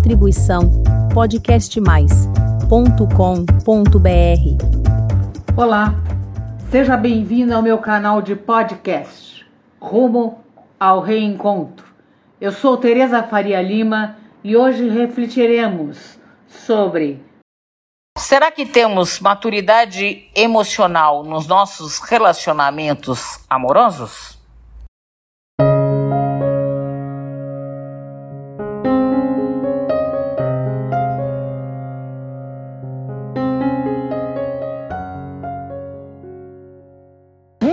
Distribuição podcastmais.com.br. Olá, seja bem-vindo ao meu canal de podcast Rumo ao Reencontro. Eu sou Tereza Faria Lima e hoje refletiremos sobre Será que temos maturidade emocional nos nossos relacionamentos amorosos?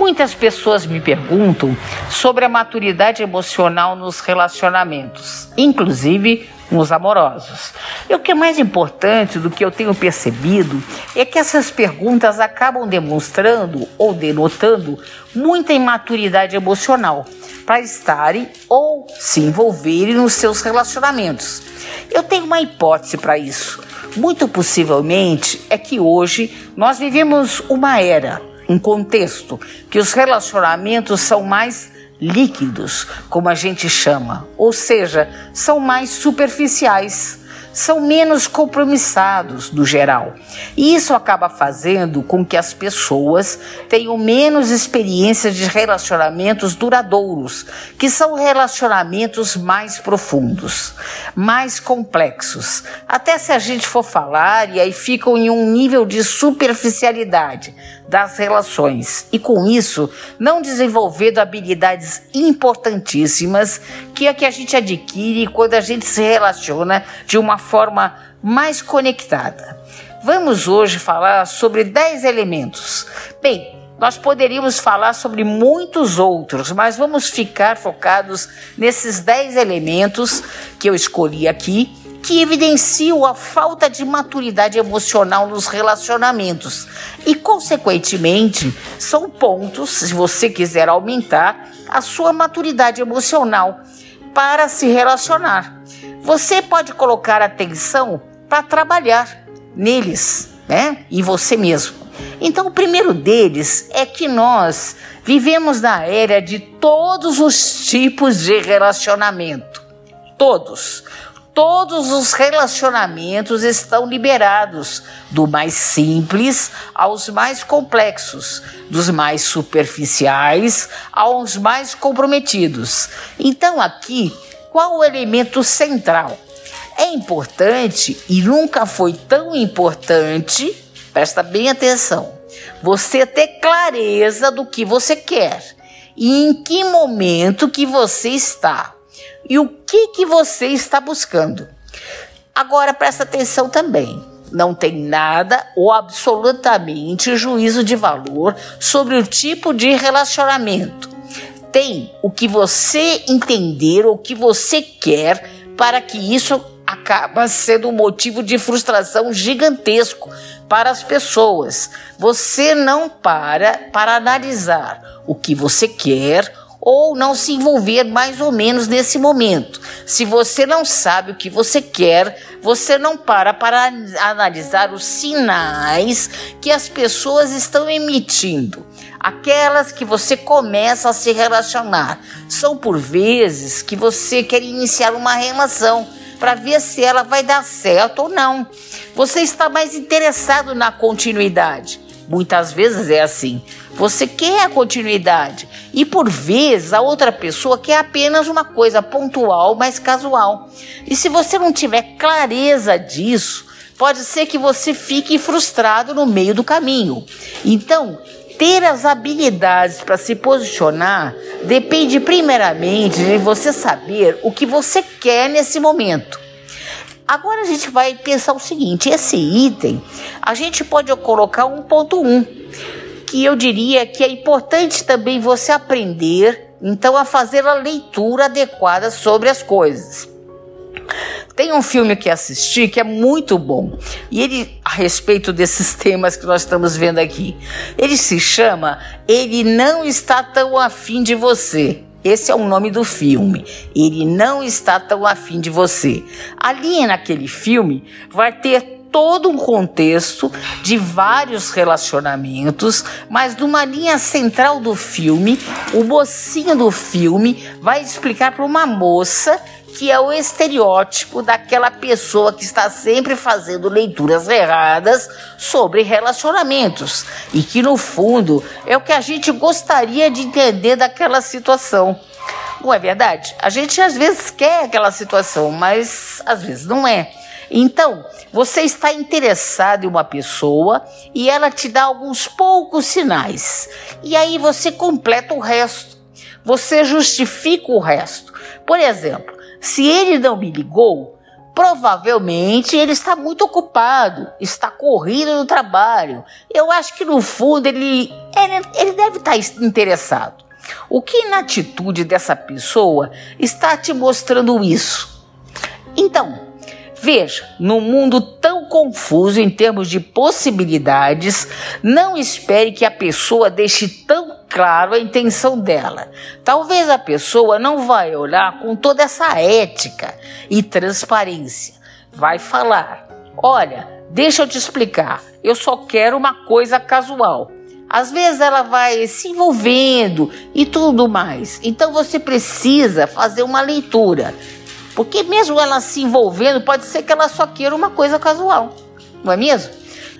Muitas pessoas me perguntam sobre a maturidade emocional nos relacionamentos, inclusive nos amorosos. E o que é mais importante do que eu tenho percebido é que essas perguntas acabam demonstrando ou denotando muita imaturidade emocional para estarem ou se envolverem nos seus relacionamentos. Eu tenho uma hipótese para isso. Muito possivelmente é que hoje nós vivemos uma era um contexto que os relacionamentos são mais líquidos, como a gente chama, ou seja, são mais superficiais são menos compromissados no geral. E isso acaba fazendo com que as pessoas tenham menos experiência de relacionamentos duradouros, que são relacionamentos mais profundos, mais complexos. Até se a gente for falar, e aí ficam em um nível de superficialidade das relações e com isso não desenvolvendo habilidades importantíssimas que é que a gente adquire quando a gente se relaciona de uma forma mais conectada. Vamos hoje falar sobre 10 elementos. Bem, nós poderíamos falar sobre muitos outros, mas vamos ficar focados nesses 10 elementos que eu escolhi aqui que evidenciam a falta de maturidade emocional nos relacionamentos e, consequentemente, são pontos, se você quiser aumentar a sua maturidade emocional para se relacionar. Você pode colocar atenção para trabalhar neles, né? E você mesmo. Então, o primeiro deles é que nós vivemos na era de todos os tipos de relacionamento. Todos todos os relacionamentos estão liberados, do mais simples aos mais complexos, dos mais superficiais aos mais comprometidos. Então, aqui, qual o elemento central? É importante e nunca foi tão importante, presta bem atenção, você ter clareza do que você quer e em que momento que você está e o que, que você está buscando. Agora presta atenção também. Não tem nada ou absolutamente juízo de valor sobre o tipo de relacionamento. Tem o que você entender ou o que você quer para que isso acaba sendo um motivo de frustração gigantesco para as pessoas. Você não para para analisar o que você quer ou não se envolver mais ou menos nesse momento. Se você não sabe o que você quer, você não para para analisar os sinais que as pessoas estão emitindo. Aquelas que você começa a se relacionar. São por vezes que você quer iniciar uma relação para ver se ela vai dar certo ou não. Você está mais interessado na continuidade. Muitas vezes é assim. Você quer a continuidade e por vezes a outra pessoa quer apenas uma coisa pontual, mas casual. E se você não tiver clareza disso, pode ser que você fique frustrado no meio do caminho. Então, ter as habilidades para se posicionar depende primeiramente de você saber o que você quer nesse momento. Agora a gente vai pensar o seguinte: esse item a gente pode colocar 1.1, que eu diria que é importante também você aprender então a fazer a leitura adequada sobre as coisas. Tem um filme que assisti que é muito bom. E ele, a respeito desses temas que nós estamos vendo aqui, ele se chama Ele Não Está Tão Afim de Você. Esse é o nome do filme. Ele não está tão afim de você. Ali naquele filme vai ter todo um contexto de vários relacionamentos, mas numa linha central do filme, o mocinho do filme vai explicar para uma moça que é o estereótipo daquela pessoa que está sempre fazendo leituras erradas sobre relacionamentos e que no fundo é o que a gente gostaria de entender daquela situação. Não é verdade? A gente às vezes quer aquela situação, mas às vezes não é. Então, você está interessado em uma pessoa e ela te dá alguns poucos sinais. E aí você completa o resto. Você justifica o resto. Por exemplo, se ele não me ligou, provavelmente ele está muito ocupado, está corrido no trabalho. Eu acho que no fundo ele, ele, ele deve estar interessado. O que na atitude dessa pessoa está te mostrando isso? Então, Veja, num mundo tão confuso em termos de possibilidades, não espere que a pessoa deixe tão claro a intenção dela. Talvez a pessoa não vai olhar com toda essa ética e transparência. Vai falar: "Olha, deixa eu te explicar. Eu só quero uma coisa casual." Às vezes ela vai se envolvendo e tudo mais. Então você precisa fazer uma leitura porque mesmo ela se envolvendo, pode ser que ela só queira uma coisa casual, não é mesmo?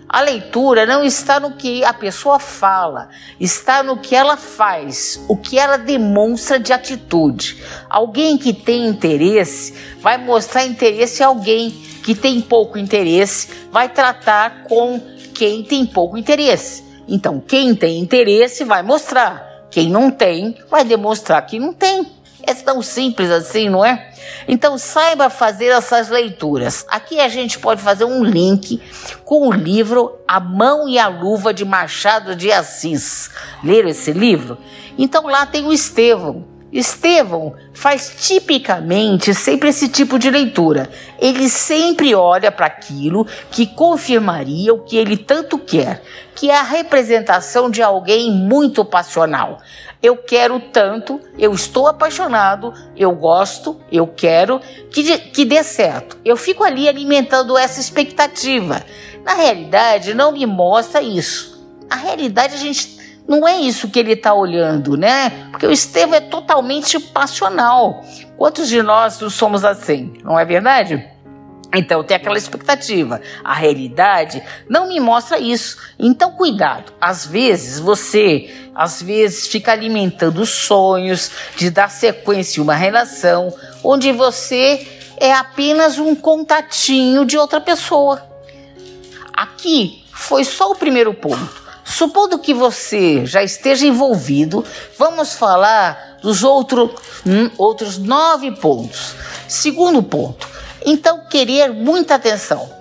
A leitura não está no que a pessoa fala, está no que ela faz, o que ela demonstra de atitude. Alguém que tem interesse vai mostrar interesse a alguém que tem pouco interesse, vai tratar com quem tem pouco interesse. Então, quem tem interesse vai mostrar, quem não tem vai demonstrar que não tem. É tão simples assim, não é? Então saiba fazer essas leituras. Aqui a gente pode fazer um link com o livro A Mão e a Luva de Machado de Assis. Leram esse livro? Então lá tem o Estevão. Estevão faz tipicamente sempre esse tipo de leitura. Ele sempre olha para aquilo que confirmaria o que ele tanto quer, que é a representação de alguém muito passional. Eu quero tanto, eu estou apaixonado, eu gosto, eu quero que, que dê certo. Eu fico ali alimentando essa expectativa. Na realidade, não me mostra isso. A realidade, a gente não é isso que ele está olhando, né? Porque o Estevão é totalmente passional. Quantos de nós somos assim? Não é verdade? Então tem aquela expectativa. A realidade não me mostra isso. Então cuidado. Às vezes você, às vezes fica alimentando sonhos de dar sequência em uma relação onde você é apenas um contatinho de outra pessoa. Aqui foi só o primeiro ponto. Supondo que você já esteja envolvido, vamos falar dos outro, hum, outros nove pontos. Segundo ponto, então, querer muita atenção.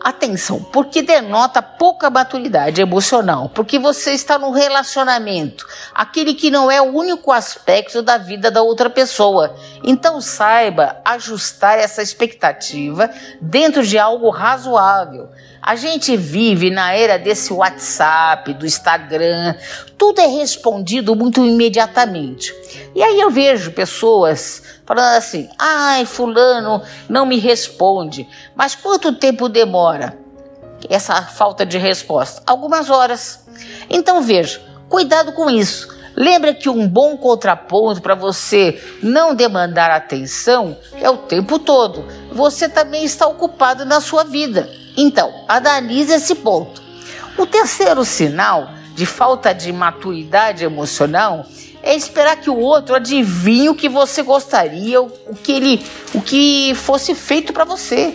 Atenção, porque denota pouca maturidade emocional, porque você está num relacionamento, aquele que não é o único aspecto da vida da outra pessoa. Então saiba ajustar essa expectativa dentro de algo razoável. A gente vive na era desse WhatsApp, do Instagram, tudo é respondido muito imediatamente. E aí eu vejo pessoas falando assim: ai, Fulano não me responde. Mas quanto tempo demora essa falta de resposta? Algumas horas. Então veja, cuidado com isso. Lembra que um bom contraponto para você não demandar atenção é o tempo todo. Você também está ocupado na sua vida. Então, analise esse ponto. O terceiro sinal de falta de maturidade emocional é esperar que o outro adivinhe o que você gostaria, o que ele, o que fosse feito para você.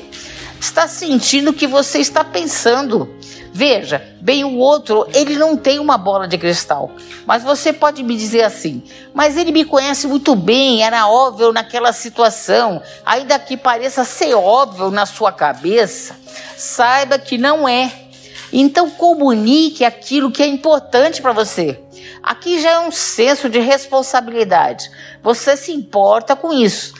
Está sentindo o que você está pensando. Veja, bem o outro, ele não tem uma bola de cristal. Mas você pode me dizer assim: "Mas ele me conhece muito bem, era óbvio naquela situação". Ainda que pareça ser óbvio na sua cabeça, saiba que não é. Então comunique aquilo que é importante para você. Aqui já é um senso de responsabilidade. Você se importa com isso.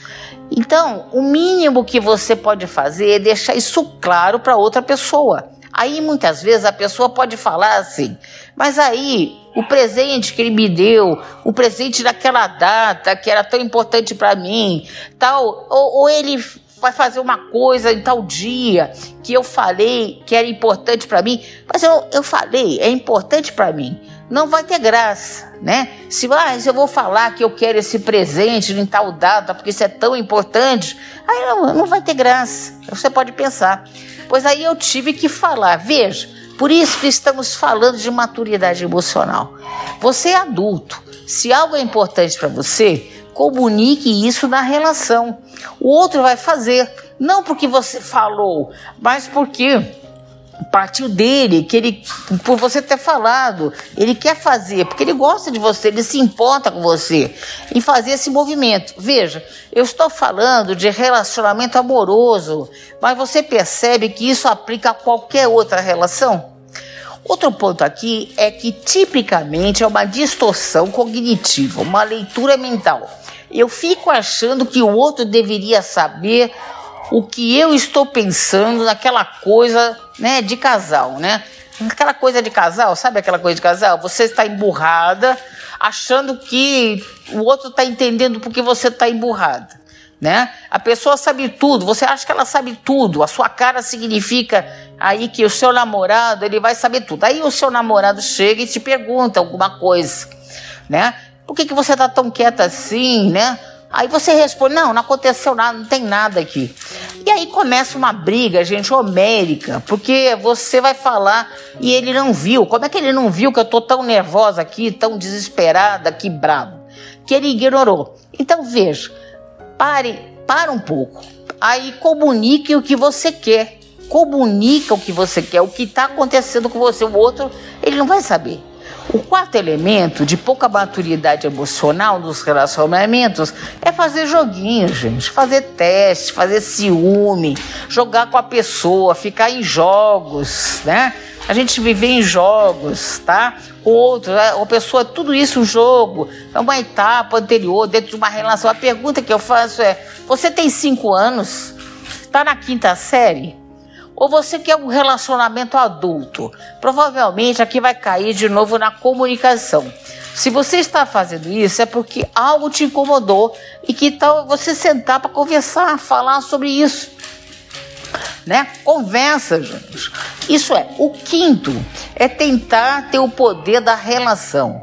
Então, o mínimo que você pode fazer é deixar isso claro para outra pessoa. Aí muitas vezes a pessoa pode falar assim: "Mas aí o presente que ele me deu, o presente daquela data que era tão importante para mim, tal, ou, ou ele vai fazer uma coisa em tal dia que eu falei que era importante para mim, mas eu, eu falei, é importante para mim. Não vai ter graça, né? Se, ah, eu vou falar que eu quero esse presente em tal data porque isso é tão importante, aí não, não vai ter graça. Você pode pensar. Pois aí eu tive que falar. Veja, por isso que estamos falando de maturidade emocional. Você é adulto. Se algo é importante para você, comunique isso na relação. O outro vai fazer, não porque você falou, mas porque partiu dele, que ele, por você ter falado, ele quer fazer, porque ele gosta de você, ele se importa com você em fazer esse movimento. Veja, eu estou falando de relacionamento amoroso, mas você percebe que isso aplica a qualquer outra relação? Outro ponto aqui é que tipicamente é uma distorção cognitiva, uma leitura mental eu fico achando que o outro deveria saber o que eu estou pensando naquela coisa, né, de casal, né? Aquela coisa de casal, sabe aquela coisa de casal? Você está emburrada, achando que o outro está entendendo porque você está emburrada, né? A pessoa sabe tudo, você acha que ela sabe tudo, a sua cara significa aí que o seu namorado, ele vai saber tudo. Aí o seu namorado chega e te pergunta alguma coisa, né? Por que, que você tá tão quieta assim, né? Aí você responde: Não, não aconteceu nada, não tem nada aqui. E aí começa uma briga, gente, homérica, porque você vai falar e ele não viu. Como é que ele não viu que eu tô tão nervosa aqui, tão desesperada, que bravo? Que ele ignorou. Então veja, pare, para um pouco. Aí comunique o que você quer. Comunica o que você quer, o que está acontecendo com você. O outro, ele não vai saber. O quarto elemento de pouca maturidade emocional nos relacionamentos é fazer joguinhos, gente. Fazer teste, fazer ciúme, jogar com a pessoa, ficar em jogos, né? A gente viver em jogos, tá? Com outro, né? a pessoa, tudo isso um jogo, é uma etapa anterior dentro de uma relação. A pergunta que eu faço é: você tem cinco anos? Está na quinta série? Ou você quer um relacionamento adulto, provavelmente aqui vai cair de novo na comunicação. Se você está fazendo isso, é porque algo te incomodou e que tal você sentar para conversar, falar sobre isso. Né? Conversa, gente. Isso é. O quinto é tentar ter o poder da relação.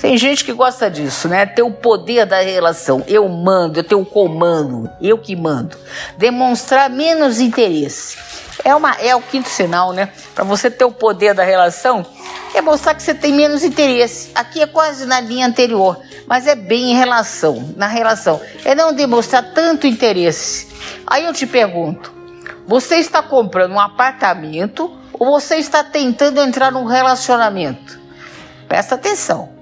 Tem gente que gosta disso, né? Ter o poder da relação. Eu mando, eu tenho o comando, eu que mando. Demonstrar menos interesse. É, uma, é o quinto sinal, né? Para você ter o poder da relação, é mostrar que você tem menos interesse. Aqui é quase na linha anterior, mas é bem em relação, na relação. É não demonstrar tanto interesse. Aí eu te pergunto: você está comprando um apartamento ou você está tentando entrar num relacionamento? Presta atenção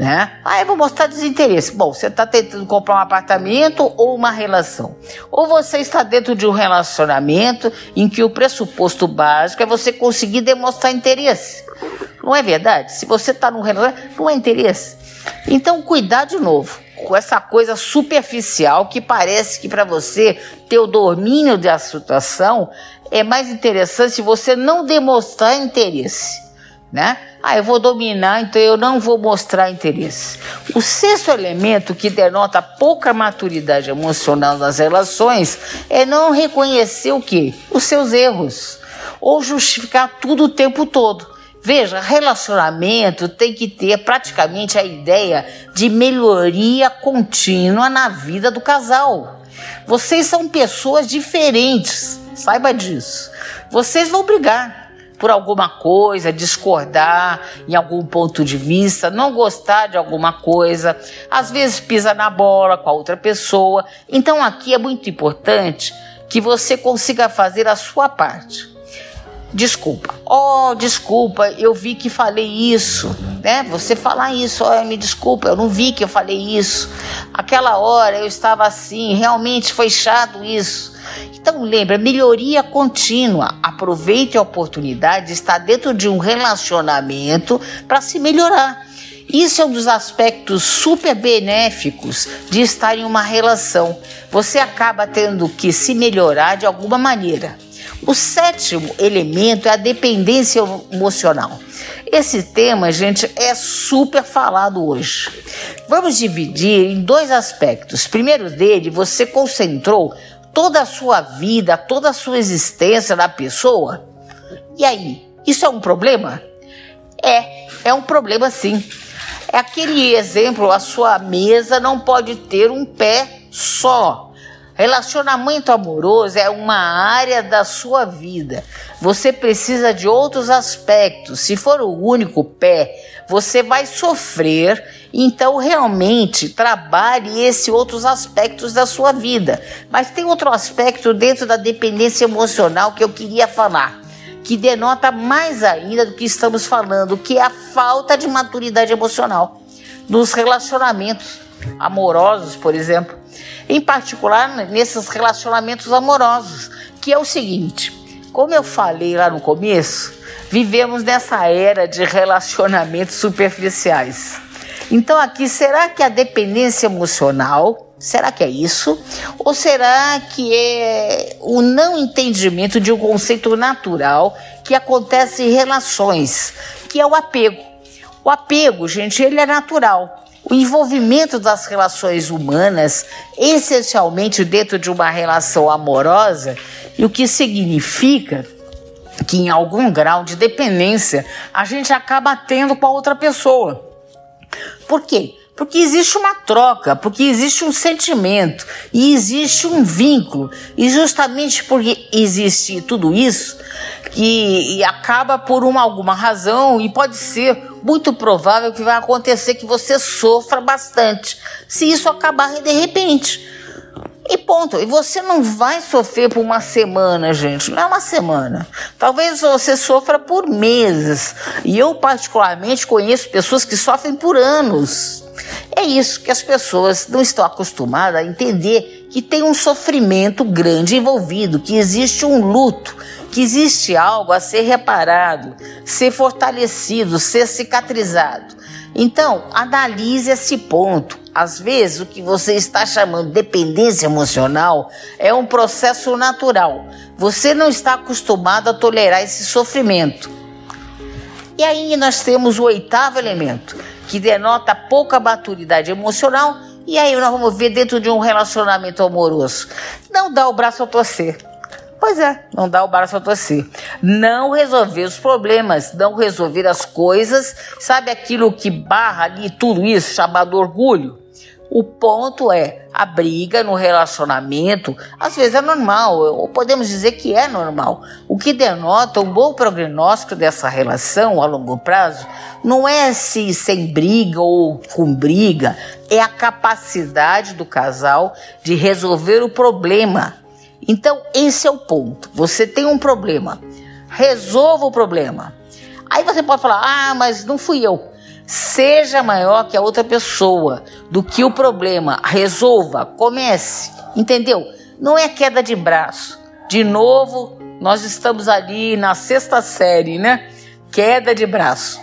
né? Ah, eu vou mostrar desinteresse. Bom, você está tentando comprar um apartamento ou uma relação. Ou você está dentro de um relacionamento em que o pressuposto básico é você conseguir demonstrar interesse. Não é verdade? Se você está num relacionamento, não é interesse. Então, cuidar de novo com essa coisa superficial que parece que para você ter o domínio da situação é mais interessante se você não demonstrar interesse né? Ah, eu vou dominar, então eu não vou mostrar interesse. O sexto elemento que denota pouca maturidade emocional nas relações é não reconhecer o que? Os seus erros ou justificar tudo o tempo todo. Veja, relacionamento tem que ter praticamente a ideia de melhoria contínua na vida do casal. Vocês são pessoas diferentes, saiba disso. Vocês vão brigar, por alguma coisa, discordar em algum ponto de vista, não gostar de alguma coisa, às vezes pisa na bola com a outra pessoa. Então aqui é muito importante que você consiga fazer a sua parte. Desculpa. Oh, desculpa, eu vi que falei isso, né? Você falar isso, oh, me desculpa, eu não vi que eu falei isso. Aquela hora eu estava assim, realmente foi chato isso. Então lembra, melhoria contínua. Aproveite a oportunidade de estar dentro de um relacionamento para se melhorar. Isso é um dos aspectos super benéficos de estar em uma relação. Você acaba tendo que se melhorar de alguma maneira. O sétimo elemento é a dependência emocional. Esse tema, gente, é super falado hoje. Vamos dividir em dois aspectos. Primeiro dele, você concentrou toda a sua vida, toda a sua existência da pessoa. E aí, isso é um problema? É, é um problema sim. É aquele exemplo, a sua mesa não pode ter um pé só. Relacionamento amoroso é uma área da sua vida. Você precisa de outros aspectos. Se for o único pé, você vai sofrer. Então, realmente, trabalhe esses outros aspectos da sua vida. Mas tem outro aspecto dentro da dependência emocional que eu queria falar, que denota mais ainda do que estamos falando, que é a falta de maturidade emocional nos relacionamentos amorosos, por exemplo em particular nesses relacionamentos amorosos, que é o seguinte: como eu falei lá no começo, vivemos nessa era de relacionamentos superficiais. Então, aqui, será que a dependência emocional, será que é isso? Ou será que é o não entendimento de um conceito natural que acontece em relações, que é o apego? O apego, gente, ele é natural. O envolvimento das relações humanas, essencialmente dentro de uma relação amorosa, e o que significa que em algum grau de dependência a gente acaba tendo com a outra pessoa. Por quê? Porque existe uma troca, porque existe um sentimento e existe um vínculo. E justamente porque existe tudo isso, que acaba por uma alguma razão e pode ser muito provável que vai acontecer que você sofra bastante. Se isso acabar de repente. E ponto. E você não vai sofrer por uma semana, gente. Não é uma semana. Talvez você sofra por meses. E eu, particularmente, conheço pessoas que sofrem por anos. É isso que as pessoas não estão acostumadas a entender que tem um sofrimento grande envolvido, que existe um luto, que existe algo a ser reparado, ser fortalecido, ser cicatrizado. Então, analise esse ponto. Às vezes, o que você está chamando de dependência emocional é um processo natural. Você não está acostumado a tolerar esse sofrimento. E aí nós temos o oitavo elemento, que denota pouca maturidade emocional. E aí nós vamos ver dentro de um relacionamento amoroso. Não dá o braço a torcer. Pois é, não dá o braço a torcer. Não resolver os problemas, não resolver as coisas, sabe aquilo que barra ali tudo isso, chamado orgulho? O ponto é, a briga no relacionamento, às vezes é normal, ou podemos dizer que é normal. O que denota um bom prognóstico dessa relação a longo prazo não é se sem briga ou com briga, é a capacidade do casal de resolver o problema então, esse é o ponto. Você tem um problema, resolva o problema. Aí você pode falar: ah, mas não fui eu. Seja maior que a outra pessoa, do que o problema. Resolva, comece. Entendeu? Não é queda de braço. De novo, nós estamos ali na sexta série, né? Queda de braço.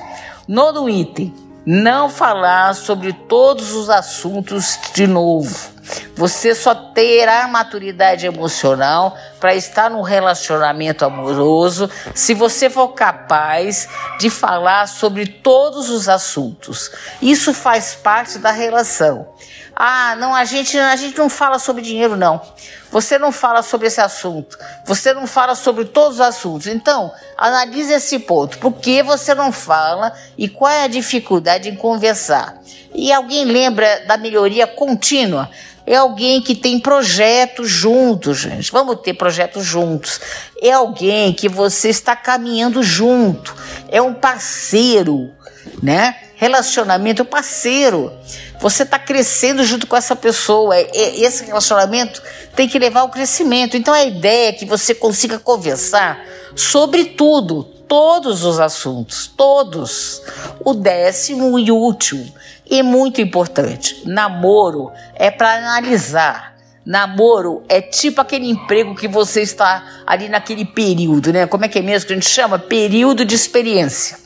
Nono item: não falar sobre todos os assuntos de novo. Você só terá maturidade emocional para estar num relacionamento amoroso se você for capaz de falar sobre todos os assuntos. Isso faz parte da relação. Ah, não, a gente, a gente não fala sobre dinheiro, não. Você não fala sobre esse assunto. Você não fala sobre todos os assuntos. Então, analise esse ponto. Por que você não fala e qual é a dificuldade em conversar? E alguém lembra da melhoria contínua? É alguém que tem projetos juntos, gente. Vamos ter projetos juntos. É alguém que você está caminhando junto. É um parceiro, né? Relacionamento parceiro. Você está crescendo junto com essa pessoa. É, é, esse relacionamento tem que levar ao crescimento. Então a ideia é que você consiga conversar sobre tudo, todos os assuntos, todos. O décimo e último e muito importante, namoro é para analisar. Namoro é tipo aquele emprego que você está ali naquele período, né? Como é que é mesmo que a gente chama? Período de experiência.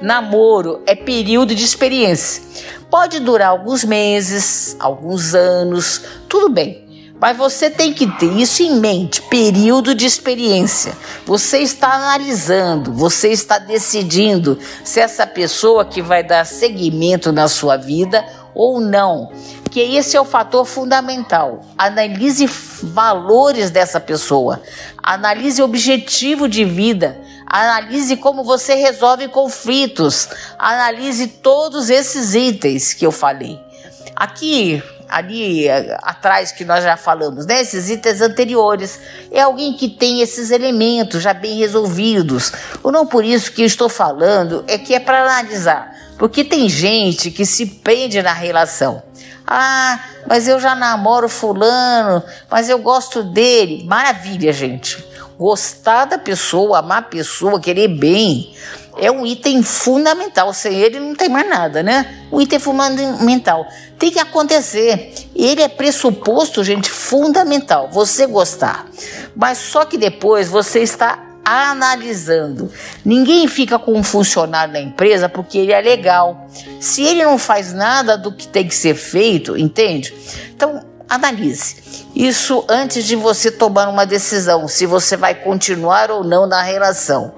Namoro é período de experiência. Pode durar alguns meses, alguns anos, tudo bem. Mas você tem que ter isso em mente, período de experiência. Você está analisando, você está decidindo se essa pessoa que vai dar seguimento na sua vida ou não, porque esse é o fator fundamental. Analise valores dessa pessoa, analise objetivo de vida, analise como você resolve conflitos, analise todos esses itens que eu falei. Aqui, ali atrás que nós já falamos, né? Esses itens anteriores. É alguém que tem esses elementos já bem resolvidos. Ou não por isso que eu estou falando, é que é para analisar. Porque tem gente que se prende na relação. Ah, mas eu já namoro fulano, mas eu gosto dele. Maravilha, gente. Gostar da pessoa, amar a pessoa, querer bem, é um item fundamental. Sem ele não tem mais nada, né? Um item fundamental. Tem que acontecer. Ele é pressuposto, gente, fundamental. Você gostar. Mas só que depois você está analisando. Ninguém fica com um funcionário na empresa porque ele é legal. Se ele não faz nada do que tem que ser feito, entende? Então, analise. Isso antes de você tomar uma decisão, se você vai continuar ou não na relação.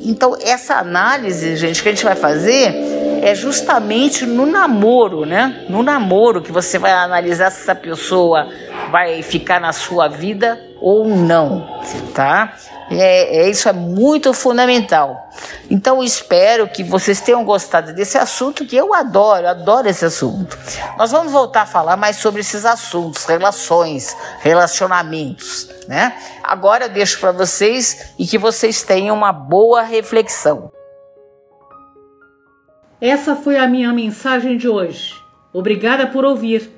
Então, essa análise, gente, que a gente vai fazer é justamente no namoro, né? No namoro que você vai analisar se essa pessoa vai ficar na sua vida ou não, tá? É, é, isso é muito fundamental. Então espero que vocês tenham gostado desse assunto que eu adoro, adoro esse assunto. Nós vamos voltar a falar mais sobre esses assuntos, relações, relacionamentos, né? Agora eu deixo para vocês e que vocês tenham uma boa reflexão. Essa foi a minha mensagem de hoje. Obrigada por ouvir.